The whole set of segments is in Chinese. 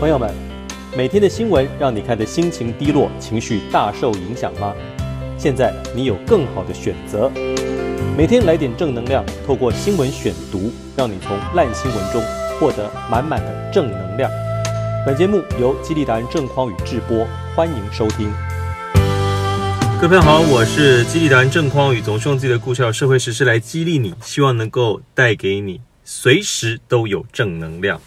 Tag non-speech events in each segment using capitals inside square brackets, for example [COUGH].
朋友们，每天的新闻让你看得心情低落、情绪大受影响吗？现在你有更好的选择，每天来点正能量，透过新闻选读，让你从烂新闻中获得满满的正能量。本节目由激励达人郑匡宇制播，欢迎收听。各位朋友好，我是激励达人郑匡宇，总是用自己的故事、社会时事来激励你，希望能够带给你随时都有正能量。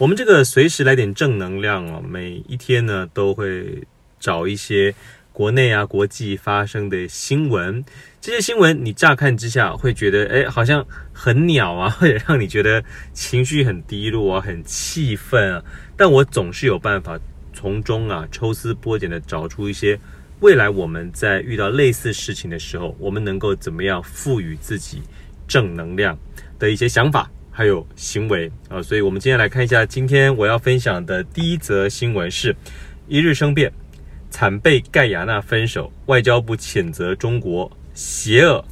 我们这个随时来点正能量啊，每一天呢都会找一些国内啊、国际发生的新闻。这些新闻你乍看之下会觉得，哎，好像很鸟啊，或者让你觉得情绪很低落啊、很气愤啊。但我总是有办法从中啊抽丝剥茧的找出一些未来我们在遇到类似事情的时候，我们能够怎么样赋予自己正能量的一些想法。还有行为啊，所以我们今天来看一下，今天我要分享的第一则新闻是：一日生变，惨被盖亚纳分手，外交部谴责中国邪恶。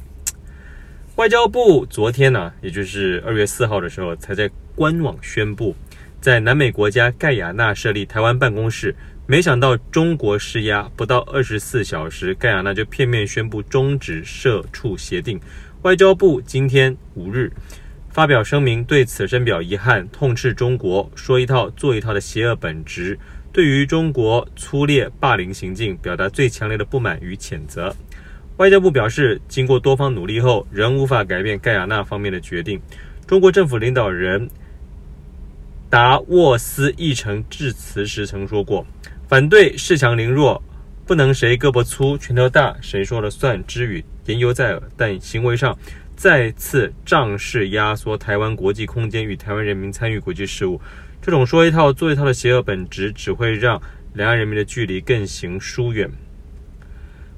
外交部昨天呢、也就是二月四号的时候，才在官网宣布，在南美国家盖亚纳设立台湾办公室。没想到中国施压，不到二十四小时，盖亚纳就片面宣布终止设处协定。外交部今天五日。发表声明，对此深表遗憾，痛斥中国说一套做一套的邪恶本质，对于中国粗劣霸凌行径表达最强烈的不满与谴责。外交部表示，经过多方努力后，仍无法改变盖亚那方面的决定。中国政府领导人达沃斯议程致辞时曾说过，反对恃强凌弱，不能谁胳膊粗拳头大谁说了算之语言犹在耳，但行为上。再次仗势压缩台湾国际空间与台湾人民参与国际事务，这种说一套做一套的邪恶本质，只会让两岸人民的距离更行疏远。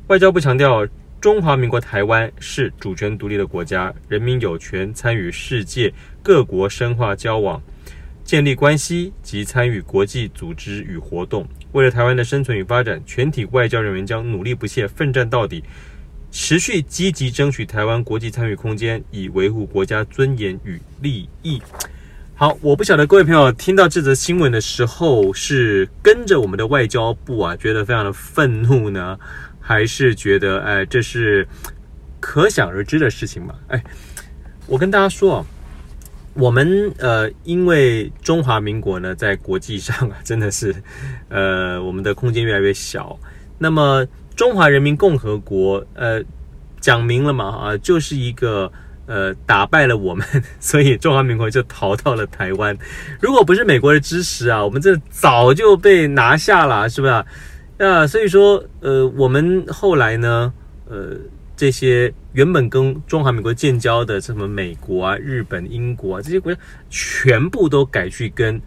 外交部强调，中华民国台湾是主权独立的国家，人民有权参与世界各国深化交往、建立关系及参与国际组织与活动。为了台湾的生存与发展，全体外交人员将努力不懈，奋战到底。持续积极争取台湾国际参与空间，以维护国家尊严与利益。好，我不晓得各位朋友听到这则新闻的时候，是跟着我们的外交部啊，觉得非常的愤怒呢，还是觉得哎，这是可想而知的事情嘛？哎，我跟大家说啊，我们呃，因为中华民国呢，在国际上啊，真的是呃，我们的空间越来越小，那么。中华人民共和国，呃，讲明了嘛，啊，就是一个呃打败了我们，[LAUGHS] 所以中华民国就逃到了台湾。如果不是美国的支持啊，我们这早就被拿下了，是不是啊？那所以说，呃，我们后来呢，呃，这些原本跟中华民国建交的什么美国啊、日本、英国啊这些国家，全部都改去跟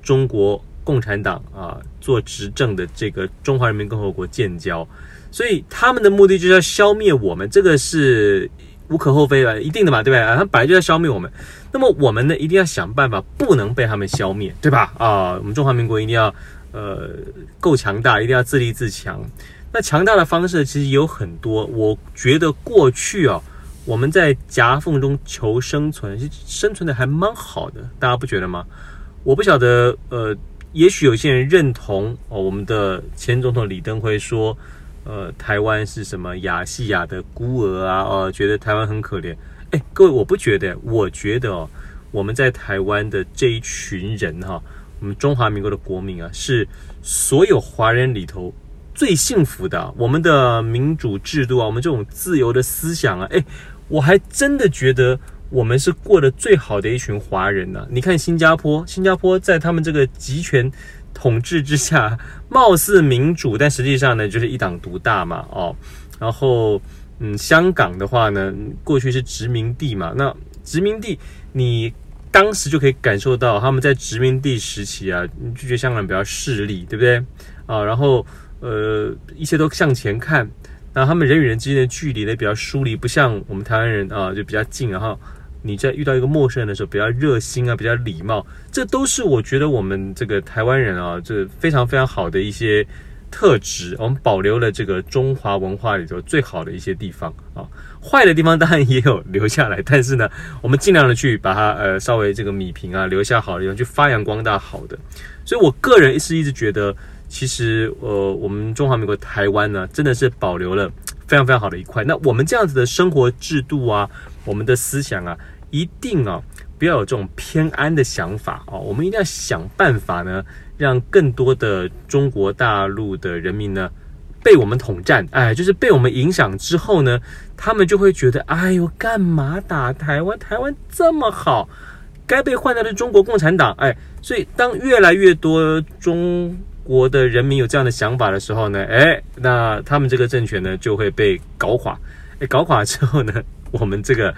中国。共产党啊，做执政的这个中华人民共和国建交，所以他们的目的就是要消灭我们，这个是无可厚非的，一定的嘛，对不对啊？他本来就要消灭我们，那么我们呢，一定要想办法，不能被他们消灭，对吧？啊，我们中华民国一定要呃够强大，一定要自立自强。那强大的方式其实有很多，我觉得过去啊，我们在夹缝中求生存，生存的还蛮好的，大家不觉得吗？我不晓得，呃。也许有些人认同哦，我们的前总统李登辉说，呃，台湾是什么亚细亚的孤儿啊？哦，觉得台湾很可怜。哎，各位，我不觉得，我觉得哦，我们在台湾的这一群人哈，我们中华民国的国民啊，是所有华人里头最幸福的。我们的民主制度啊，我们这种自由的思想啊，哎，我还真的觉得。我们是过得最好的一群华人呢、你看新加坡，新加坡在他们这个集权统治之下，貌似民主，但实际上呢，就是一党独大嘛。哦，然后嗯，香港的话呢，过去是殖民地嘛。那殖民地，你当时就可以感受到他们在殖民地时期啊，就觉得香港人比较势利，对不对？啊，然后呃，一切都向前看。那他们人与人之间的距离呢，比较疏离，不像我们台湾人啊，就比较近，然后。你在遇到一个陌生人的时候，比较热心啊，比较礼貌，这都是我觉得我们这个台湾人啊，这非常非常好的一些特质，我们保留了这个中华文化里头最好的一些地方啊，坏的地方当然也有留下来，但是呢，我们尽量的去把它呃稍微这个米平啊，留下好的地方，去发扬光大好的。所以我个人是一直觉得，其实呃，我们中华民国台湾呢，真的是保留了非常非常好的一块。那我们这样子的生活制度啊，我们的思想啊，一定啊，不要有这种偏安的想法哦，我们一定要想办法呢。让更多的中国大陆的人民呢，被我们统战，哎，就是被我们影响之后呢，他们就会觉得，哎呦，干嘛打台湾？台湾这么好，该被换掉的中国共产党，哎，所以当越来越多中国的人民有这样的想法的时候呢，哎，那他们这个政权呢就会被搞垮，哎，搞垮之后呢，我们这个。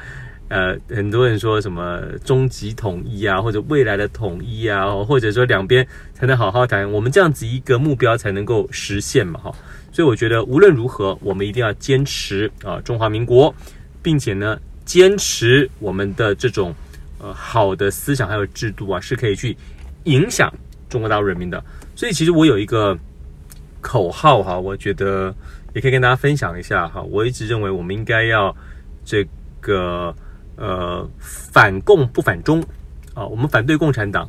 呃，很多人说什么终极统一啊，或者未来的统一啊，或者说两边才能好好谈，我们这样子一个目标才能够实现嘛，哈。所以我觉得无论如何，我们一定要坚持啊中华民国，并且呢，坚持我们的这种呃好的思想还有制度啊，是可以去影响中国大陆人民的。所以其实我有一个口号哈，我觉得也可以跟大家分享一下哈。我一直认为我们应该要这个。呃，反共不反中啊，我们反对共产党，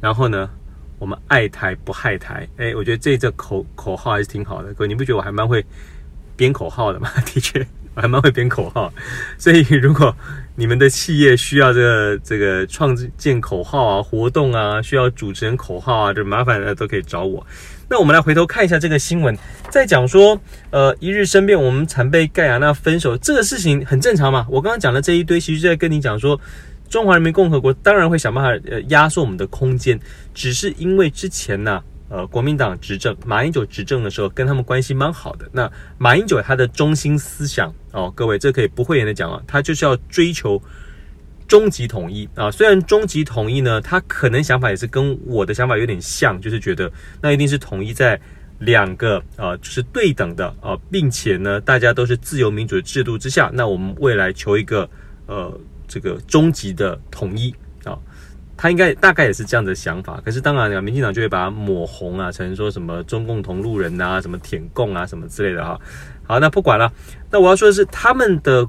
然后呢，我们爱台不害台。哎，我觉得这这口口号还是挺好的。各位，你不觉得我还蛮会编口号的吗？[LAUGHS] 的确，我还蛮会编口号。所以，如果你们的企业需要这个这个创建口号啊、活动啊，需要主持人口号啊，这麻烦的都可以找我。那我们来回头看一下这个新闻，在讲说，呃，一日生变，我们惨被盖亚那分手，这个事情很正常嘛。我刚刚讲的这一堆，其实就在跟你讲说，中华人民共和国当然会想办法呃压缩我们的空间，只是因为之前呢，呃，国民党执政，马英九执政的时候，跟他们关系蛮好的。那马英九他的中心思想哦，各位这可以不讳言的讲啊，他就是要追求。终极统一啊，虽然终极统一呢，他可能想法也是跟我的想法有点像，就是觉得那一定是统一在两个啊，就是对等的啊，并且呢，大家都是自由民主的制度之下，那我们未来求一个呃这个终极的统一啊，他应该大概也是这样的想法。可是当然了，民进党就会把它抹红啊，成说什么中共同路人呐，什么舔共啊，什么之类的哈。好，那不管了，那我要说的是他们的。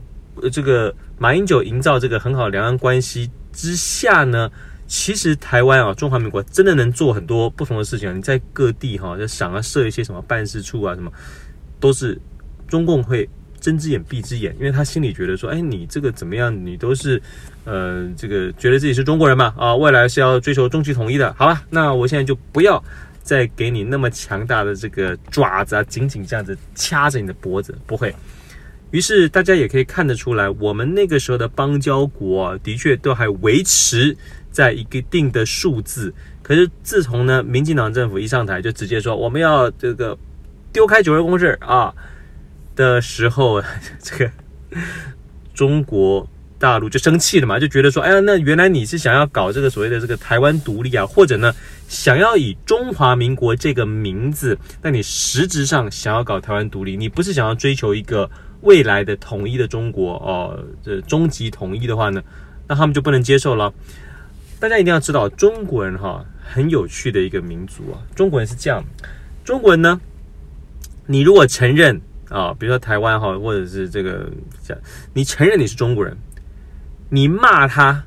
这个马英九营造这个很好的两岸关系之下呢，其实台湾啊，中华民国真的能做很多不同的事情。你在各地哈，就想要设一些什么办事处啊，什么都是中共会睁只眼闭只眼，因为他心里觉得说，哎，你这个怎么样？你都是呃，这个觉得自己是中国人嘛，啊，未来是要追求终极统一的，好吧？那我现在就不要再给你那么强大的这个爪子啊，紧紧这样子掐着你的脖子，不会。于是大家也可以看得出来，我们那个时候的邦交国，的确都还维持在一个定的数字。可是自从呢，民进党政府一上台，就直接说我们要这个丢开九二共识啊的时候，这个中国大陆就生气了嘛，就觉得说，哎呀，那原来你是想要搞这个所谓的这个台湾独立啊，或者呢，想要以中华民国这个名字，那你实质上想要搞台湾独立，你不是想要追求一个。未来的统一的中国哦，这终极统一的话呢，那他们就不能接受了。大家一定要知道，中国人哈很有趣的一个民族啊。中国人是这样，中国人呢，你如果承认啊，比如说台湾哈，或者是这个，你承认你是中国人，你骂他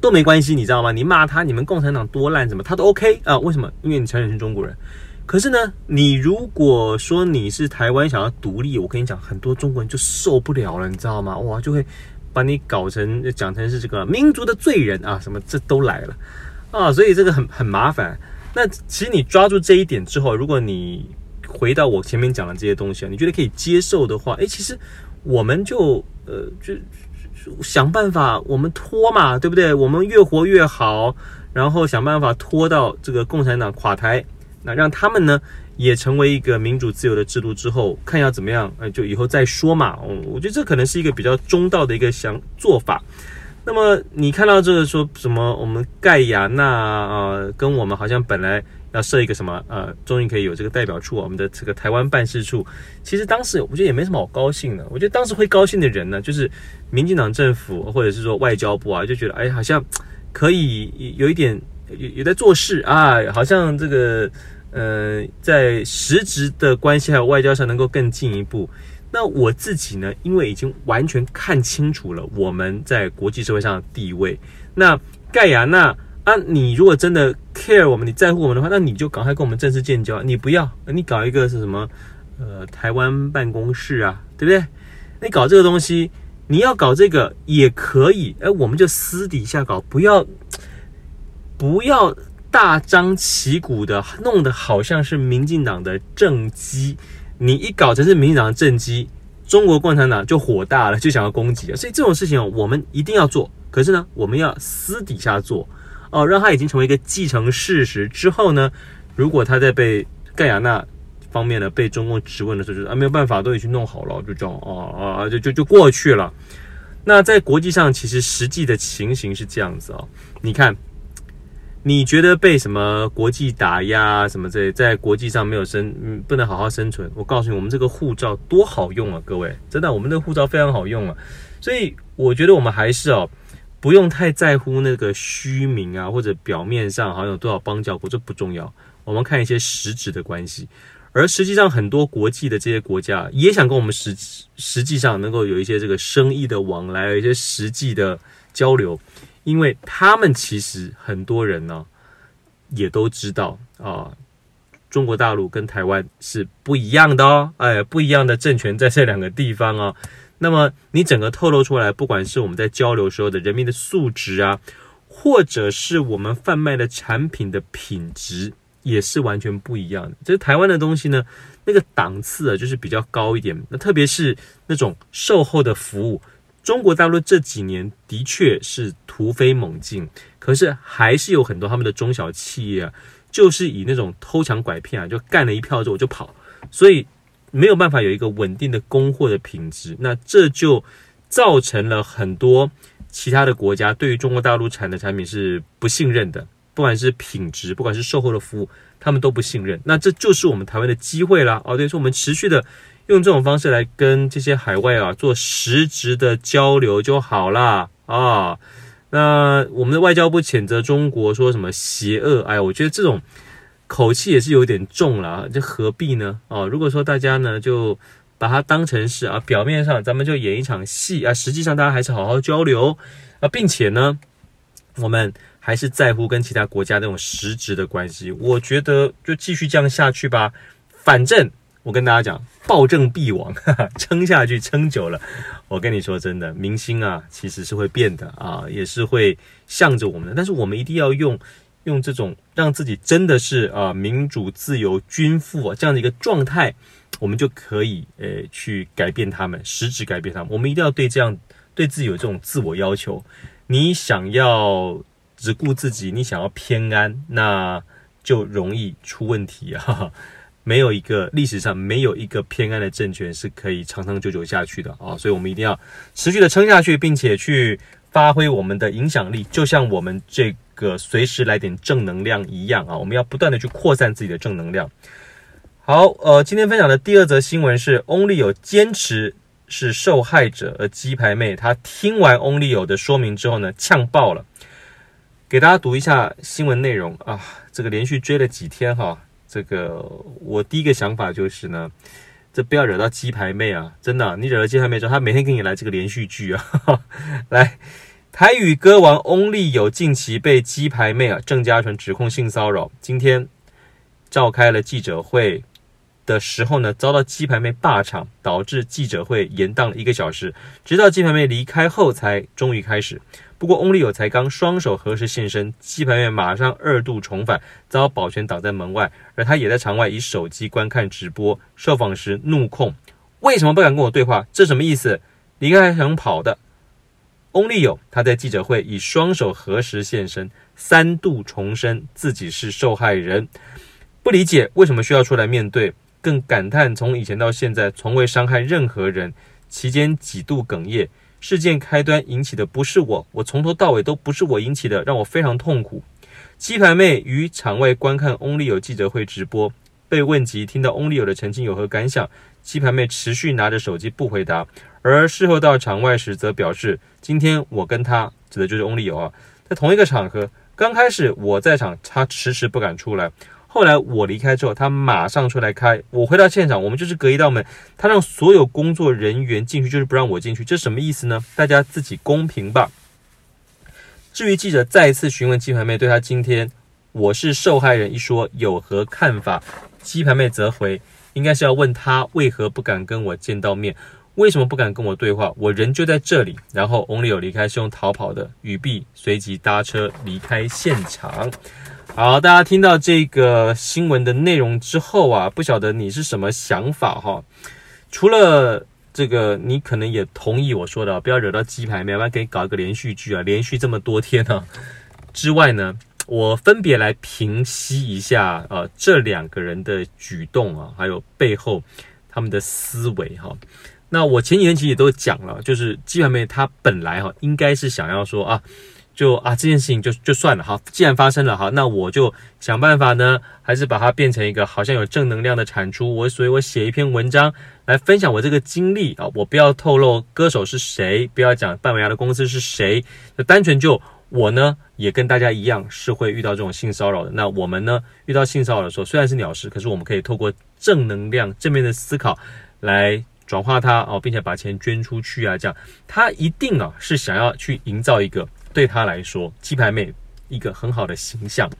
都没关系，你知道吗？你骂他，你们共产党多烂什么，他都 OK 啊？为什么？因为你承认是中国人。可是呢，你如果说你是台湾想要独立，我跟你讲，很多中国人就受不了了，你知道吗？哇，就会把你搞成讲成是这个民族的罪人啊，什么这都来了啊，所以这个很很麻烦。那其实你抓住这一点之后，如果你回到我前面讲的这些东西啊，你觉得可以接受的话，诶，其实我们就呃就，就想办法，我们拖嘛，对不对？我们越活越好，然后想办法拖到这个共产党垮台。那让他们呢也成为一个民主自由的制度之后，看要怎么样，呃，就以后再说嘛。嗯，我觉得这可能是一个比较中道的一个想做法。那么你看到这个说什么？我们盖亚那啊，跟我们好像本来要设一个什么呃，终于可以有这个代表处，我们的这个台湾办事处。其实当时我觉得也没什么好高兴的。我觉得当时会高兴的人呢，就是民进党政府或者是说外交部啊，就觉得哎，好像可以有一点。有有在做事啊，好像这个呃，在实质的关系还有外交上能够更进一步。那我自己呢，因为已经完全看清楚了我们在国际社会上的地位。那盖亚那啊，你如果真的 care 我们，你在乎我们的话，那你就赶快跟我们正式建交。你不要，你搞一个是什么？呃，台湾办公室啊，对不对？你搞这个东西，你要搞这个也可以，哎，我们就私底下搞，不要不要大张旗鼓的弄得好像是民进党的政绩。你一搞成是民进党的政绩，中国共产党就火大了，就想要攻击了。所以这种事情，我们一定要做。可是呢，我们要私底下做哦，让他已经成为一个既成事实之后呢，如果他在被盖亚那方面呢被中共质问的时候，就是啊没有办法，都已经弄好了，就这样啊啊就就就过去了。那在国际上，其实实际的情形是这样子哦。你看。你觉得被什么国际打压什么这在国际上没有生，嗯，不能好好生存？我告诉你，我们这个护照多好用啊，各位，真的，我们的护照非常好用啊。所以我觉得我们还是哦，不用太在乎那个虚名啊，或者表面上好像有多少邦交国，这不重要。我们看一些实质的关系，而实际上很多国际的这些国家也想跟我们实实际上能够有一些这个生意的往来，有一些实际的交流。因为他们其实很多人呢，也都知道啊，中国大陆跟台湾是不一样的哦，哎，不一样的政权在这两个地方哦。那么你整个透露出来，不管是我们在交流时候的人民的素质啊，或者是我们贩卖的产品的品质，也是完全不一样的。这台湾的东西呢，那个档次啊，就是比较高一点。那特别是那种售后的服务。中国大陆这几年的确是突飞猛进，可是还是有很多他们的中小企业啊，就是以那种偷抢拐骗啊，就干了一票之后就跑，所以没有办法有一个稳定的供货的品质，那这就造成了很多其他的国家对于中国大陆产的产品是不信任的，不管是品质，不管是售后的服务，他们都不信任。那这就是我们台湾的机会啦，哦，对，说我们持续的。用这种方式来跟这些海外啊做实质的交流就好啦。啊。那我们的外交部谴责中国说什么邪恶？哎，我觉得这种口气也是有点重了，这何必呢？啊，如果说大家呢就把它当成是啊，表面上咱们就演一场戏啊，实际上大家还是好好交流啊，并且呢，我们还是在乎跟其他国家那种实质的关系。我觉得就继续这样下去吧，反正。我跟大家讲，暴政必亡，[LAUGHS] 撑下去，撑久了，我跟你说真的，明星啊，其实是会变的啊，也是会向着我们的。但是我们一定要用用这种让自己真的是啊民主、自由、均富这样的一个状态，我们就可以诶去改变他们，实质改变他们。我们一定要对这样对自己有这种自我要求。你想要只顾自己，你想要偏安，那就容易出问题啊。没有一个历史上没有一个偏安的政权是可以长长久久下去的啊，所以我们一定要持续的撑下去，并且去发挥我们的影响力，就像我们这个随时来点正能量一样啊，我们要不断的去扩散自己的正能量。好，呃，今天分享的第二则新闻是翁立友坚持是受害者，而鸡排妹她听完翁立友的说明之后呢，呛爆了，给大家读一下新闻内容啊，这个连续追了几天哈。这个我第一个想法就是呢，这不要惹到鸡排妹啊！真的，你惹了鸡排妹之后，她每天给你来这个连续剧啊！[LAUGHS] 来，台语歌王翁立友近期被鸡排妹啊郑嘉纯指控性骚扰，今天召开了记者会的时候呢，遭到鸡排妹霸场，导致记者会延宕了一个小时，直到鸡排妹离开后才终于开始。不过，翁立友才刚双手合十现身，鸡排妹马上二度重返，遭保全挡在门外，而他也在场外以手机观看直播。受访时怒控：“为什么不敢跟我对话？这什么意思？离开还想跑的？”翁立友他在记者会以双手合十现身，三度重申自己是受害人，不理解为什么需要出来面对，更感叹从以前到现在从未伤害任何人，期间几度哽咽。事件开端引起的不是我，我从头到尾都不是我引起的，让我非常痛苦。鸡排妹于场外观看翁立友记者会直播，被问及听到翁立友的澄清有何感想，鸡排妹持续拿着手机不回答，而事后到场外时则表示：“今天我跟他指的就是翁立友啊，在同一个场合，刚开始我在场，他迟迟不敢出来，后来我离开之后，他马上出来开。我回到现场，我们就是隔一道门，他让所有工作人员进去，就是不让我进去。这什么意思呢？大家自己公平吧。至于记者再次询问鸡排妹对他今天我是受害人一说有何看法，鸡排妹则回，应该是要问他为何不敢跟我见到面，为什么不敢跟我对话？我人就在这里。然后 Only 有离开是用逃跑的，语毕随即搭车离开现场。好，大家听到这个新闻的内容之后啊，不晓得你是什么想法哈？除了这个，你可能也同意我说的，不要惹到鸡排妹，要不然给你搞一个连续剧啊，连续这么多天啊。之外呢，我分别来平息一下呃这两个人的举动啊，还有背后他们的思维哈。那我前几天其实也都讲了，就是鸡排妹她本来哈应该是想要说啊。就啊，这件事情就就算了哈。既然发生了哈，那我就想办法呢，还是把它变成一个好像有正能量的产出。我所以，我写一篇文章来分享我这个经历啊。我不要透露歌手是谁，不要讲半尾牙的公司是谁，就单纯就我呢，也跟大家一样是会遇到这种性骚扰的。那我们呢，遇到性骚扰的时候，虽然是鸟事，可是我们可以透过正能量、正面的思考来转化它哦，并且把钱捐出去啊。这样，他一定啊是想要去营造一个。对他来说，鸡排妹一个很好的形象，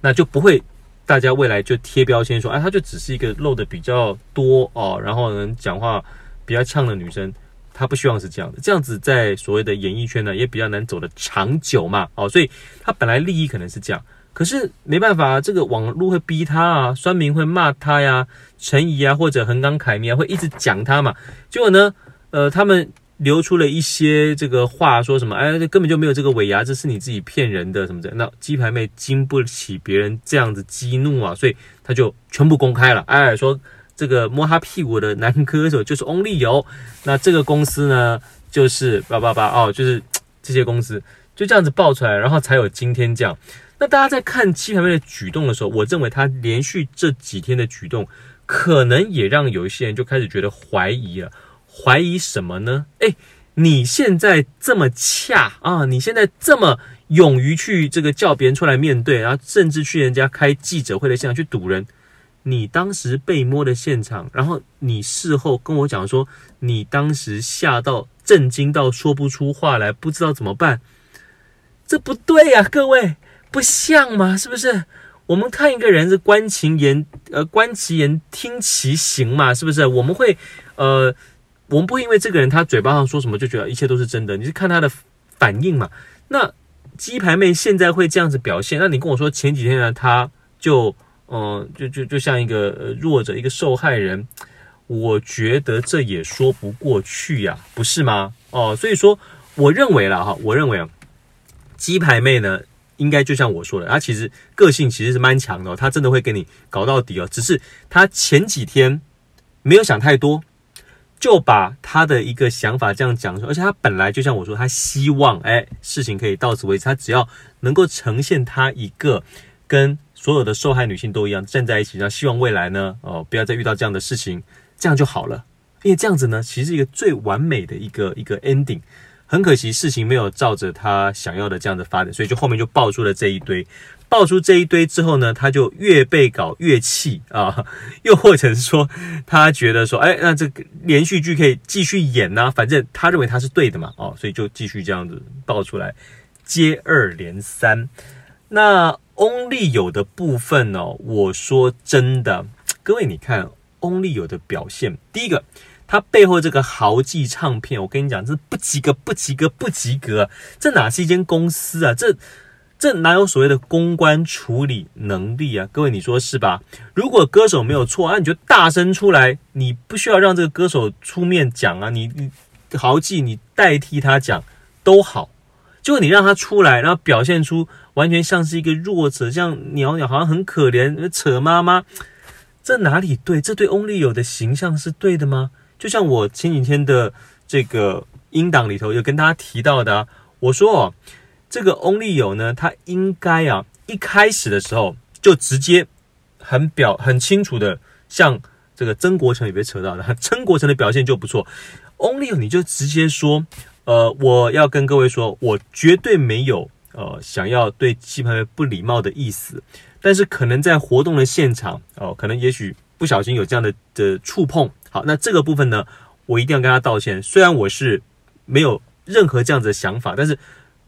那就不会大家未来就贴标签说，哎，她就只是一个露的比较多哦，然后呢讲话比较呛的女生，她不希望是这样的，这样子在所谓的演艺圈呢也比较难走得长久嘛，哦，所以她本来利益可能是这样，可是没办法，这个网络会逼她啊，酸民会骂她呀，陈怡啊或者横纲凯米啊会一直讲她嘛，结果呢，呃，他们。流出了一些这个话，说什么？哎，根本就没有这个尾牙，这是你自己骗人的什么的。那鸡排妹经不起别人这样子激怒啊，所以他就全部公开了。哎，说这个摸他屁股的男歌手就是 Only 有，那这个公司呢，就是八八八哦，就是这些公司就这样子爆出来，然后才有今天这样。那大家在看鸡排妹的举动的时候，我认为他连续这几天的举动，可能也让有一些人就开始觉得怀疑了。怀疑什么呢？诶，你现在这么恰啊，你现在这么勇于去这个叫别人出来面对，然后甚至去人家开记者会的现场去堵人，你当时被摸的现场，然后你事后跟我讲说，你当时吓到震惊到说不出话来，不知道怎么办，这不对呀，各位，不像吗，是不是？我们看一个人是观其言，呃，观其言，听其行嘛，是不是？我们会，呃。我们不会因为这个人他嘴巴上说什么就觉得一切都是真的，你是看他的反应嘛？那鸡排妹现在会这样子表现，那你跟我说前几天呢，他就嗯、就就就像一个弱者，一个受害人，我觉得这也说不过去呀，不是吗？哦，所以说我认为了哈，我认为啊，鸡排妹呢，应该就像我说的，她其实个性其实是蛮强的，她真的会跟你搞到底哦，只是她前几天没有想太多。就把他的一个想法这样讲出，而且他本来就像我说，他希望哎事情可以到此为止，他只要能够呈现他一个跟所有的受害女性都一样站在一起，然后希望未来呢哦不要再遇到这样的事情，这样就好了，因为这样子呢其实是一个最完美的一个一个 ending。很可惜事情没有照着他想要的这样的发展，所以就后面就爆出了这一堆。爆出这一堆之后呢，他就越被搞越气啊，[LAUGHS] 又或者是说他觉得说，哎，那这个连续剧可以继续演呐、反正他认为他是对的嘛，哦，所以就继续这样子爆出来，接二连三。那 Only 有的部分呢、我说真的，各位你看 Only 有的表现，第一个，他背后这个豪记唱片，我跟你讲，这不及格，不及格，不及格，这哪是一间公司啊，这。这哪有所谓的公关处理能力啊？各位，你说是吧？如果歌手没有错啊，你就大声出来，你不需要让这个歌手出面讲啊，你你豪记你代替他讲都好。就你让他出来，然后表现出完全像是一个弱者，像鸟鸟好像很可怜，扯妈妈，这哪里对？这对 Only 有的形象是对的吗？就像我前几天的这个音档里头有跟大家提到的，我说哦。这个 Only 有呢，他应该啊，一开始的时候就直接很表很清楚的，像这个曾国成也被扯到了，[LAUGHS] 曾国成的表现就不错。Only 有你就直接说，呃，我要跟各位说，我绝对没有呃想要对鸡排妹不礼貌的意思，但是可能在活动的现场哦、可能也许不小心有这样的的触碰。好，那这个部分呢，我一定要跟他道歉。虽然我是没有任何这样子的想法，但是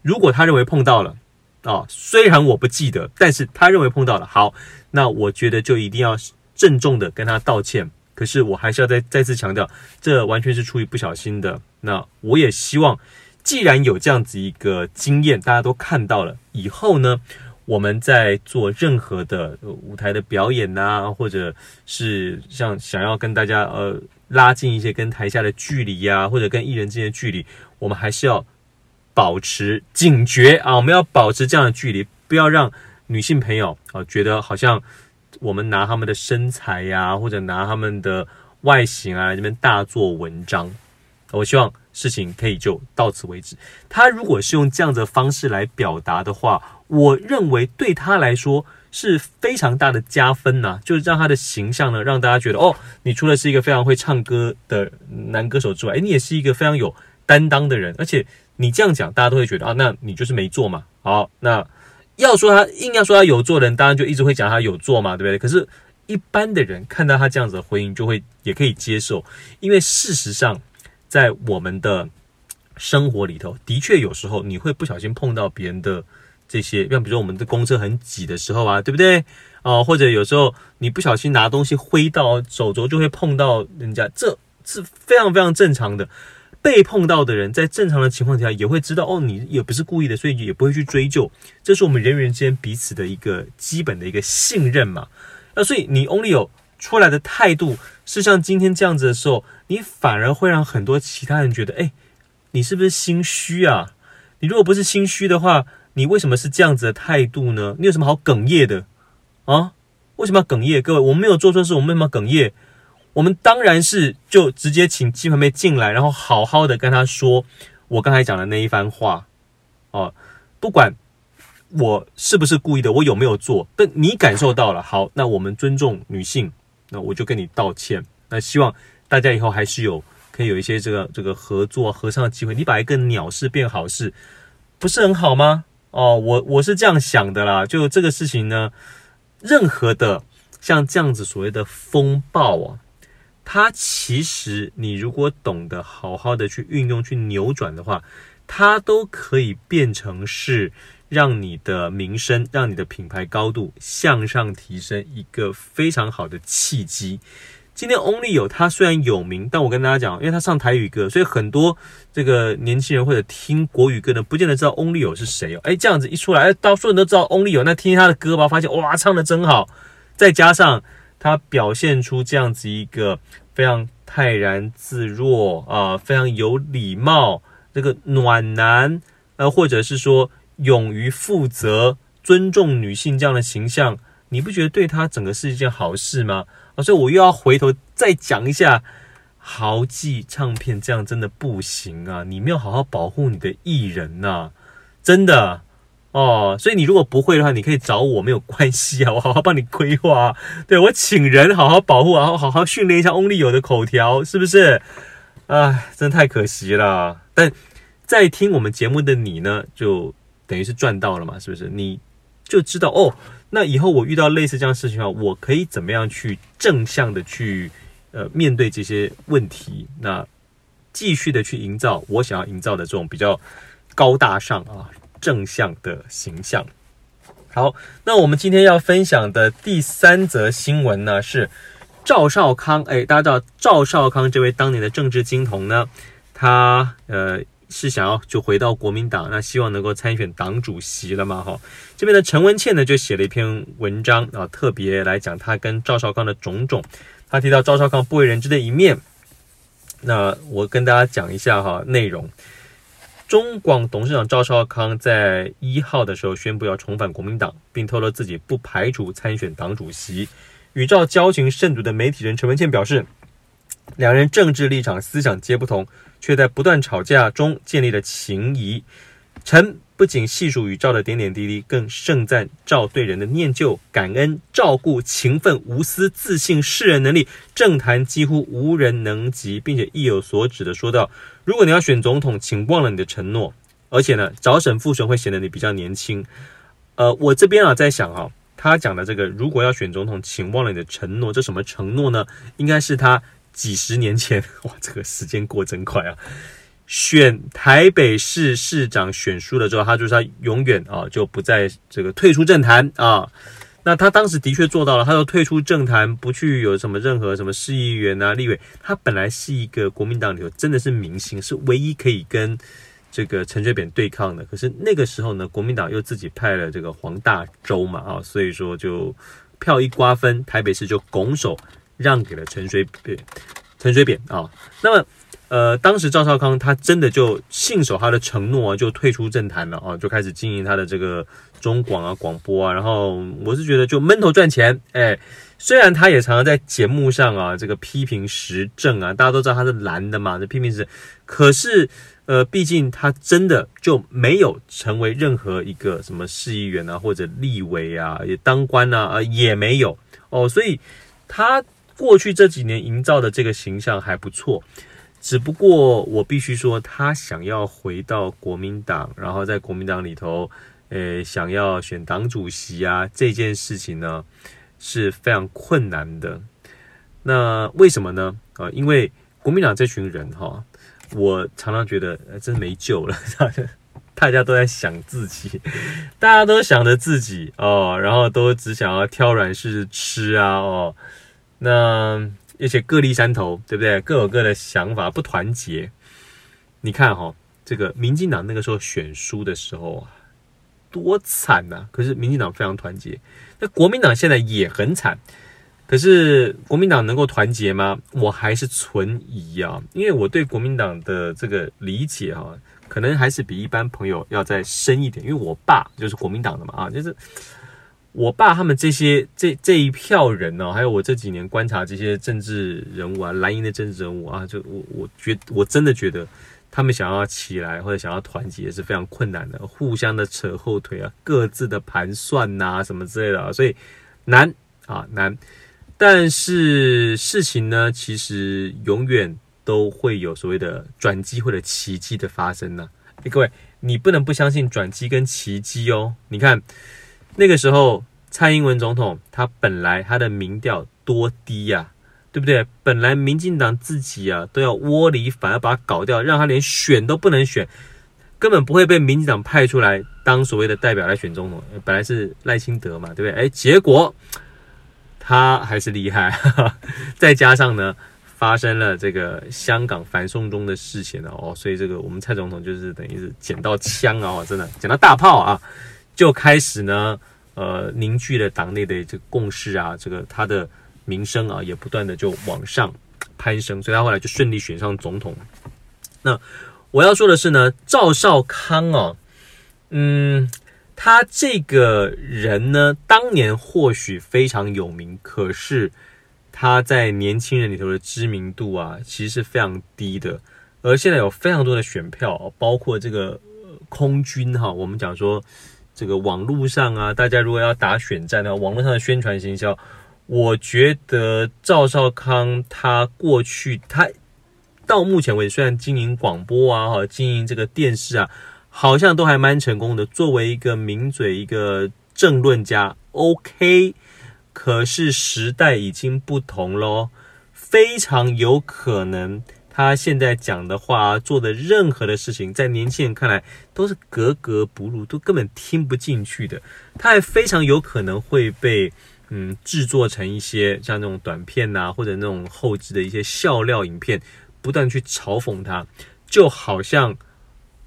如果他认为碰到了啊、虽然我不记得，但是他认为碰到了，好，那我觉得就一定要郑重的跟他道歉。可是我还是要再再次强调，这完全是出于不小心的。那我也希望，既然有这样子一个经验，大家都看到了，以后呢，我们在做任何的舞台的表演呐、啊，或者是像想要跟大家呃拉近一些跟台下的距离呀、或者跟艺人之间的距离，我们还是要保持警觉啊，我们要保持这样的距离，不要让女性朋友啊觉得好像。我们拿他们的身材呀、或者拿他们的外形啊，这边大做文章。我希望事情可以就到此为止。他如果是用这样子的方式来表达的话，我认为对他来说是非常大的加分呐、就是让他的形象呢，让大家觉得哦，你除了是一个非常会唱歌的男歌手之外，诶，你也是一个非常有担当的人。而且你这样讲，大家都会觉得啊，那你就是没做嘛。好，那。要说他硬要说他有做的人，当然就一直会讲他有做嘛，对不对？可是，一般的人看到他这样子的回应，就会也可以接受，因为事实上，在我们的生活里头，的确有时候你会不小心碰到别人的这些，像比如说我们的公车很挤的时候啊，对不对？啊，或者有时候你不小心拿东西挥到手肘，就会碰到人家，这是非常非常正常的。被碰到的人，在正常的情况下也会知道哦，你也不是故意的，所以也不会去追究。这是我们人与人之间彼此的一个基本的一个信任嘛。那所以你 Onlyo 出来的态度是像今天这样子的时候，你反而会让很多其他人觉得，哎，你是不是心虚啊？你如果不是心虚的话，你为什么是这样子的态度呢？你有什么好哽咽的啊？为什么要哽咽？各位，我们没有做错事，我们为什么哽咽？我们当然是就直接请鸡排妹进来，然后好好的跟她说我刚才讲的那一番话哦，不管我是不是故意的，我有没有做，但你感受到了，好，那我们尊重女性，那我就跟你道歉。那希望大家以后还是有可以有一些这个这个合作合唱的机会。你把一个鸟事变好事，不是很好吗？哦，我我是这样想的啦。就这个事情呢，任何的像这样子所谓的风暴啊。它其实，你如果懂得好好的去运用、去扭转的话，它都可以变成是让你的名声、让你的品牌高度向上提升一个非常好的契机。今天 Onlyo 他虽然有名，但我跟大家讲，因为他唱台语歌，所以很多这个年轻人或者听国语歌的，不见得知道 Onlyo 是谁哦。哎，这样子一出来，哎，大多数人都知道 Onlyo，那听他的歌吧，发现哇，唱的真好，再加上。他表现出这样子一个非常泰然自若啊、非常有礼貌，这个暖男，呃，或者是说勇于负责、尊重女性这样的形象，你不觉得对他整个是一件好事吗？啊，所以我又要回头再讲一下，豪记唱片这样真的不行啊！你没有好好保护你的艺人呐、真的。哦，所以你如果不会的话，你可以找我，没有关系啊，[LAUGHS] 我好好帮你规划。对，我请人好好保护，然后好好训练一下 Onlyo 的口条，是不是？唉，真太可惜了。但在听我们节目的你呢，就等于是赚到了嘛，是不是？你就知道哦，那以后我遇到类似这样事情的话，我可以怎么样去正向的去呃面对这些问题？那继续的去营造我想要营造的这种比较高大上啊。正向的形象。好，那我们今天要分享的第三则新闻呢，是赵少康。哎，大家知道赵少康这位当年的政治金童呢，他呃是想要就回到国民党，那希望能够参选党主席了嘛？哈，这边的陈文茜呢就写了一篇文章啊，特别来讲他跟赵少康的种种。他提到赵少康不为人知的一面，那我跟大家讲一下哈内容。中广董事长赵少康在一号的时候宣布要重返国民党，并透露自己不排除参选党主席。与赵交情甚笃的媒体人陈文茜表示，两人政治立场、思想皆不同，却在不断吵架中建立了情谊。陈不仅细数宇宙的点点滴滴，更盛赞赵对人的念旧、感恩、照顾、勤奋、无私、自信、识人能力，政坛几乎无人能及，并且意有所指的说道：“如果你要选总统，请忘了你的承诺，而且呢，早审复审会显得你比较年轻。呃，我这边啊在想哈、哦，他讲的这个如果要选总统，请忘了你的承诺，这什么承诺呢？应该是他几十年前，[LAUGHS] 哇，这个时间过真快啊！选台北市市长选输了之后，他就是他永远啊就不再这个退出政坛啊。那他当时的确做到了，他就退出政坛，不去有什么任何什么市议员啊、立委。他本来是一个国民党里头真的是明星，是唯一可以跟这个陈水扁对抗的。可是那个时候呢，国民党又自己派了这个黄大洲嘛啊，所以说就票一瓜分，台北市就拱手让给了陈水扁。陈水扁啊，那么。呃，当时赵少康他真的就信守他的承诺啊，就退出政坛了啊，就开始经营他的这个中广啊、广播啊。然后我是觉得就闷头赚钱，哎，虽然他也常常在节目上啊这个批评时政啊，大家都知道他是蓝的嘛，这批评时，可是呃，毕竟他真的就没有成为任何一个什么市议员啊或者立委啊，也当官啊啊也没有哦，所以他过去这几年营造的这个形象还不错。只不过我必须说，他想要回到国民党，然后在国民党里头，诶，想要选党主席啊，这件事情呢是非常困难的。那为什么呢？啊，因为国民党这群人哈，我常常觉得真没救了，[LAUGHS] 大家都在想自己，大家都想着自己哦，然后都只想要挑软柿子吃啊哦，那。而且各立山头，对不对？各有各的想法，不团结。你看哈、这个民进党那个时候选输的时候啊，多惨呐、可是民进党非常团结。那国民党现在也很惨，可是国民党能够团结吗？我还是存疑啊，因为我对国民党的这个理解哈、可能还是比一般朋友要再深一点。因为我爸就是国民党的嘛，啊，就是。我爸他们这些这这一票人呢、哦，还有我这几年观察这些政治人物啊，蓝营的政治人物啊，就我我觉我真的觉得他们想要起来或者想要团结是非常困难的，互相的扯后腿啊，各自的盘算呐、什么之类的，所以难啊难。但是事情呢，其实永远都会有所谓的转机或者奇迹的发生呢、啊。各位，你不能不相信转机跟奇迹哦，你看。那个时候，蔡英文总统他本来他的民调多低呀，对不对？本来民进党自己啊都要窝里反而把他搞掉，让他连选都不能选，根本不会被民进党派出来当所谓的代表来选总统。本来是赖清德嘛，对不对？哎，结果他还是厉害，[LAUGHS] 再加上呢，发生了这个香港反送中的事情哦，所以这个我们蔡总统就是等于是捡到枪啊，真的捡到大炮啊。就开始呢，呃，凝聚了党内的这个共识啊，这个他的名声啊，也不断的就往上攀升，所以他后来就顺利选上总统。那我要说的是呢，赵少康啊，嗯，他这个人呢，当年或许非常有名，可是他在年轻人里头的知名度啊，其实是非常低的。而现在有非常多的选票，包括这个空军哈，我们讲说。这个网络上啊，大家如果要打选战的话，网络上的宣传行销，我觉得赵少康他过去他到目前为止，虽然经营广播啊，哈，经营这个电视啊，好像都还蛮成功的。作为一个名嘴，一个政论家，OK，可是时代已经不同咯，非常有可能。他现在讲的话，做的任何的事情，在年轻人看来都是格格不入，都根本听不进去的。他还非常有可能会被嗯制作成一些像那种短片呐、啊，或者那种后置的一些笑料影片，不断去嘲讽他。就好像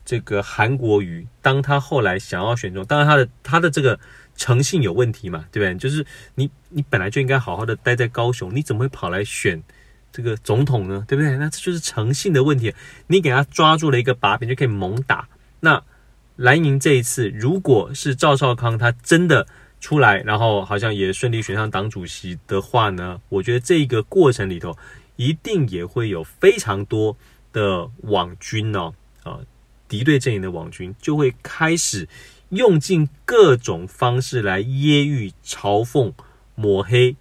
这个韩国瑜，当他后来想要选中，当然他的他的这个诚信有问题嘛，对不对？就是你你本来就应该好好的待在高雄，你怎么会跑来选？这个总统呢，对不对？那这就是诚信的问题。你给他抓住了一个把柄，就可以猛打。那蓝营这一次，如果是赵少康他真的出来，然后好像也顺利选上党主席的话呢，我觉得这个过程里头，一定也会有非常多的网军哦，啊，敌对阵营的网军就会开始用尽各种方式来揶揄、嘲讽、抹黑、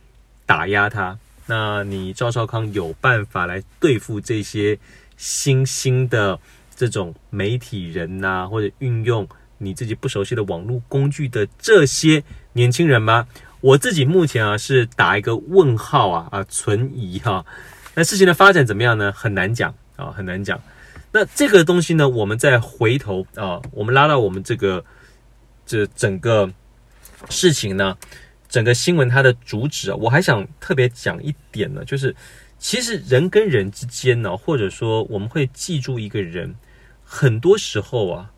打压他。那你赵少康有办法来对付这些新兴的这种媒体人呐、或者运用你自己不熟悉的网络工具的这些年轻人吗？我自己目前啊是打一个问号啊啊存疑哈、那事情的发展怎么样呢？很难讲啊，很难讲。那这个东西呢，我们再回头啊，我们拉到我们这个这整个事情呢，整个新闻它的主旨啊，我还想特别讲一点呢，就是其实人跟人之间呢，或者说我们会记住一个人，很多时候啊，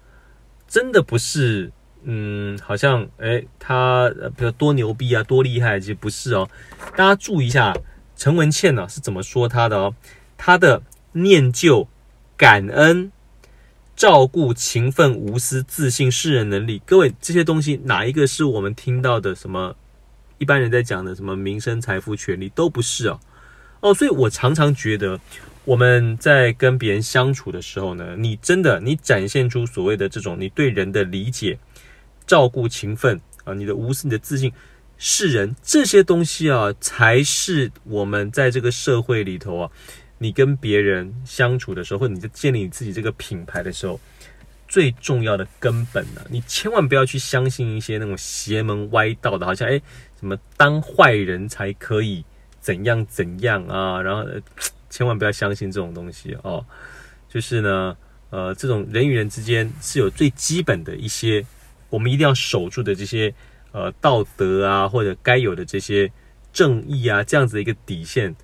真的不是嗯，好像诶他比如多牛逼啊，多厉害，其实不是哦。大家注意一下，陈文茜呢是怎么说他的哦，他的念旧。感恩、照顾、勤奋、无私、自信、识人能力，各位这些东西哪一个是我们听到的？什么一般人在讲的什么名声、财富、权利都不是哦哦，所以我常常觉得我们在跟别人相处的时候呢，你真的你展现出所谓的这种你对人的理解、照顾、勤奋啊，你的无私、你的自信、是人这些东西啊，才是我们在这个社会里头啊。你跟别人相处的时候，或者你在建立你自己这个品牌的时候，最重要的根本呢、你千万不要去相信一些那种邪门歪道的，好像诶什么当坏人才可以怎样怎样啊，然后千万不要相信这种东西哦。就是呢，呃，这种人与人之间是有最基本的一些，我们一定要守住的这些呃道德啊，或者该有的这些正义啊，这样子的一个底线。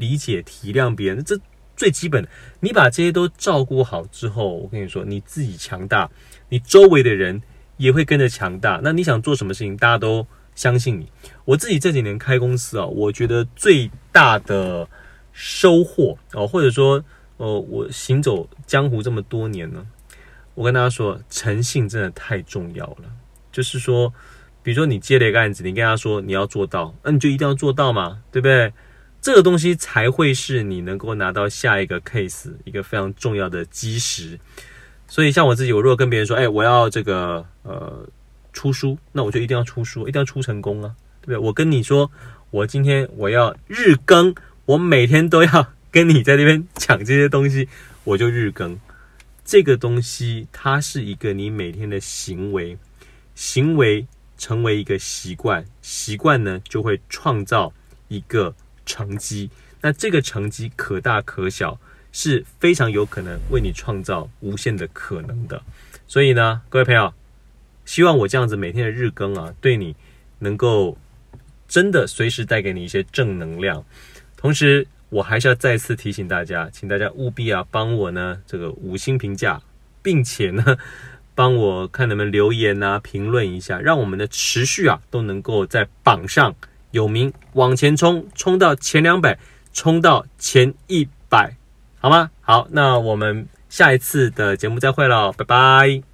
理解体谅别人，这最基本的。你把这些都照顾好之后，我跟你说，你自己强大，你周围的人也会跟着强大。那你想做什么事情，大家都相信你。我自己这几年开公司啊，我觉得最大的收获哦，或者说，呃，我行走江湖这么多年呢，我跟大家说，诚信真的太重要了。就是说，比如说你接了一个案子，你跟他说你要做到，那你就一定要做到嘛，对不对？这个东西才会是你能够拿到下一个 case 一个非常重要的基石。所以像我自己，我如果跟别人说，哎，我要这个呃出书，那我就一定要出书，一定要出成功啊，对不对？我跟你说，我今天我要日更，我每天都要 [LAUGHS] 跟你在那边讲这些东西，我就日更。这个东西它是一个你每天的行为，行为成为一个习惯，习惯呢就会创造一个。成绩，那这个成绩可大可小，是非常有可能为你创造无限的可能的。所以呢，各位朋友，希望我这样子每天的日更啊，对你能够真的随时带给你一些正能量。同时，我还是要再次提醒大家，请大家务必啊帮我呢这个五星评价，并且呢帮我看能不能留言啊评论一下，让我们的持续啊都能够在榜上。有名，往前冲，冲到前两百，冲到前一百，好吗？好，那我们下一次的节目再会了，拜拜。